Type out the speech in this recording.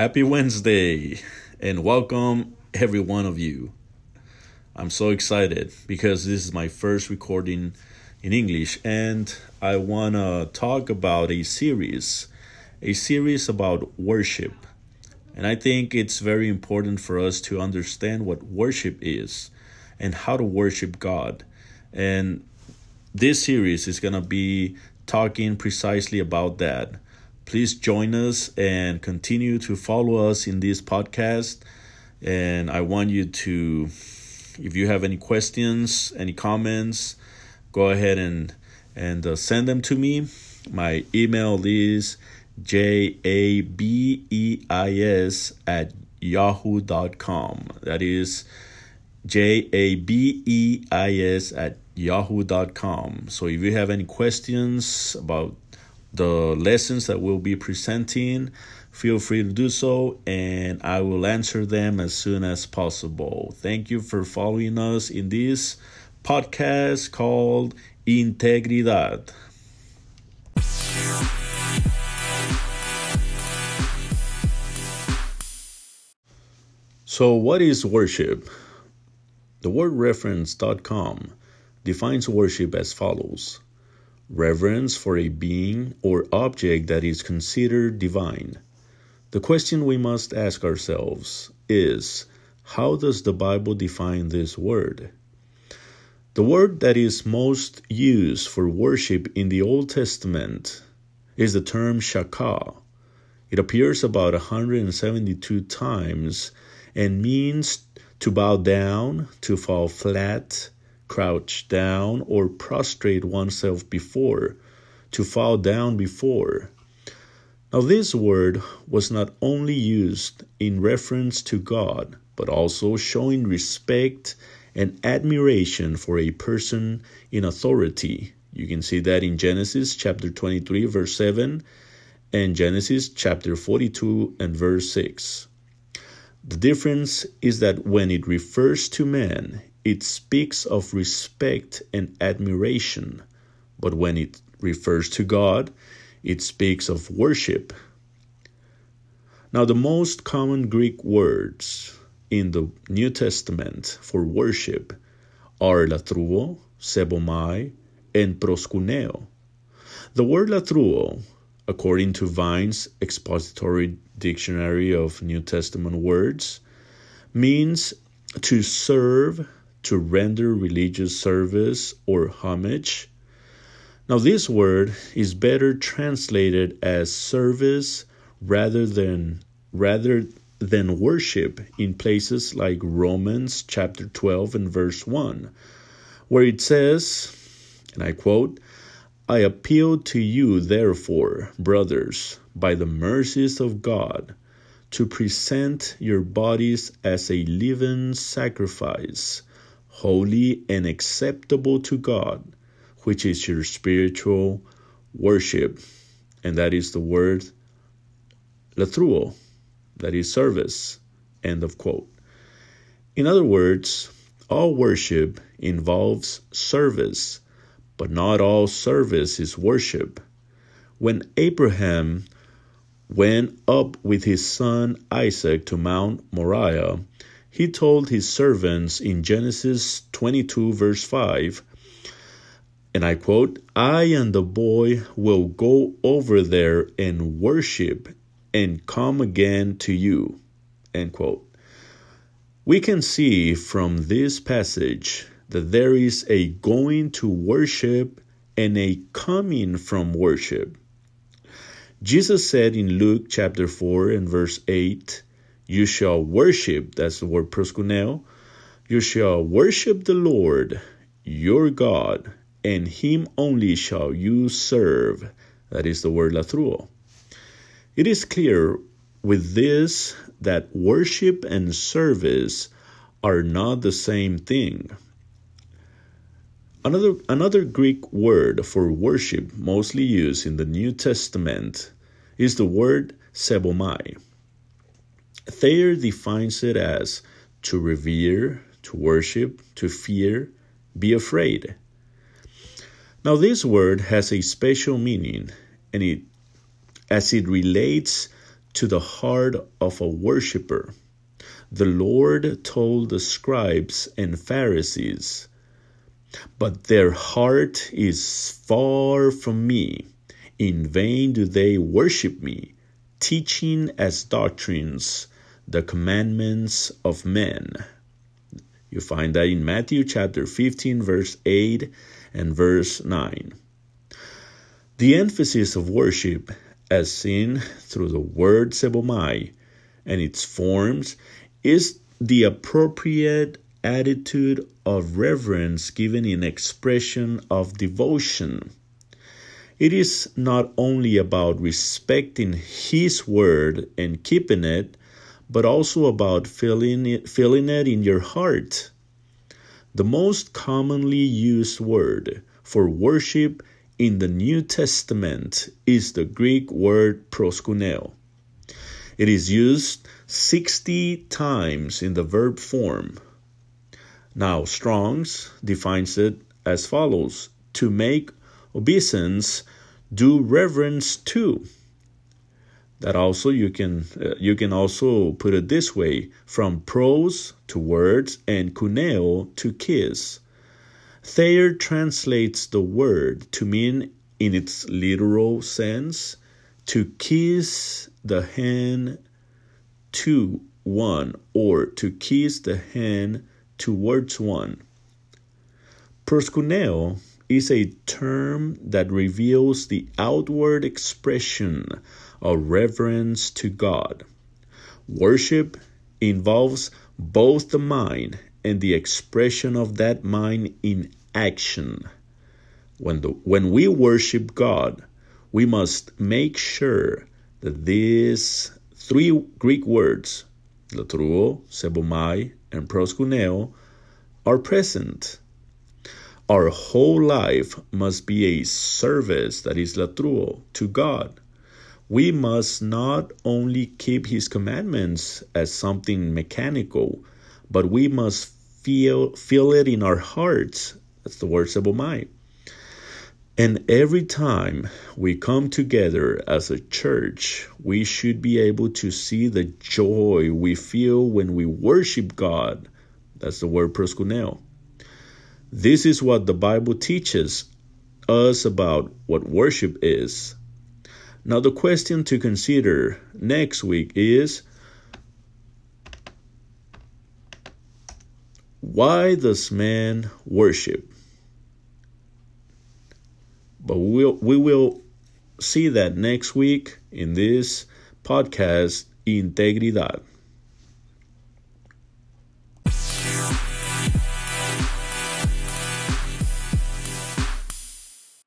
Happy Wednesday and welcome every one of you. I'm so excited because this is my first recording in English and I want to talk about a series, a series about worship. And I think it's very important for us to understand what worship is and how to worship God. And this series is going to be talking precisely about that. Please join us and continue to follow us in this podcast. And I want you to, if you have any questions, any comments, go ahead and and uh, send them to me. My email is j a b e i s at yahoo.com. That is j a b e i s at yahoo.com. So if you have any questions about the lessons that we'll be presenting, feel free to do so and I will answer them as soon as possible. Thank you for following us in this podcast called Integridad. So, what is worship? The word reference.com defines worship as follows reverence for a being or object that is considered divine. The question we must ask ourselves is how does the Bible define this word? The word that is most used for worship in the Old Testament is the term shachah. It appears about 172 times and means to bow down, to fall flat, crouch down, or prostrate oneself before, to fall down before. Now, this word was not only used in reference to God, but also showing respect and admiration for a person in authority. You can see that in Genesis chapter 23, verse 7, and Genesis chapter 42 and verse 6. The difference is that when it refers to man, it speaks of respect and admiration, but when it refers to God, it speaks of worship. Now, the most common Greek words in the New Testament for worship are latreuo, sebomai, and proskuneo. The word latreuo, according to Vine's expository dictionary of New Testament words, means to serve to render religious service or homage. Now, this word is better translated as service rather than rather than worship in places like Romans chapter 12 and verse 1, where it says, and I quote, I appeal to you, therefore, brothers, by the mercies of God, to present your bodies as a living sacrifice holy and acceptable to God, which is your spiritual worship. And that is the word latreuo, that is service. End of quote. In other words, all worship involves service, but not all service is worship. When Abraham went up with his son Isaac to Mount Moriah, he told his servants in Genesis 22, verse 5, and I quote, I and the boy will go over there and worship and come again to you. End quote. We can see from this passage that there is a going to worship and a coming from worship. Jesus said in Luke chapter 4 and verse 8, you shall worship, that's the word proskuneo. You shall worship the Lord your God, and him only shall you serve. That is the word latreuo. It is clear with this that worship and service are not the same thing. Another, another Greek word for worship, mostly used in the New Testament, is the word sebomai. Thayer defines it as to revere, to worship, to fear, be afraid. Now, this word has a special meaning, and it, as it relates to the heart of a worshiper. The Lord told the scribes and Pharisees, But their heart is far from me. In vain do they worship me, teaching as doctrines the commandments of men. You find that in Matthew chapter 15, verse 8 and verse 9. The emphasis of worship, as seen through the word sebomai and its forms, is the appropriate attitude of reverence given in expression of devotion. It is not only about respecting His word and keeping it, but also about feeling it, feeling it in your heart. The most commonly used word for worship in the New Testament is the Greek word proskuneo. It is used 60 times in the verb form. Now, Strong's defines it as follows to make obeisance, do reverence to that also you can uh, you can also put it this way from prose to words and kuneo to kiss. Thayer translates the word to mean in its literal sense to kiss the hand to one or to kiss the hand towards one. Proskuneo is a term that reveals the outward expression of reverence to God. Worship involves both the mind and the expression of that mind in action. When, the, when we worship God, we must make sure that these three Greek words, latreuo, sebomai, and proskuneo, are present. Our whole life must be a service that is latreuo to God we must not only keep his commandments as something mechanical, but we must feel feel it in our hearts. That's the word sebomai. And every time we come together as a church, we should be able to see the joy we feel when we worship God. That's the word proskuneo. This is what the Bible teaches us about what worship is. Now, the question to consider next week is why does man worship? But we will, we will see that next week in this podcast, Integridad.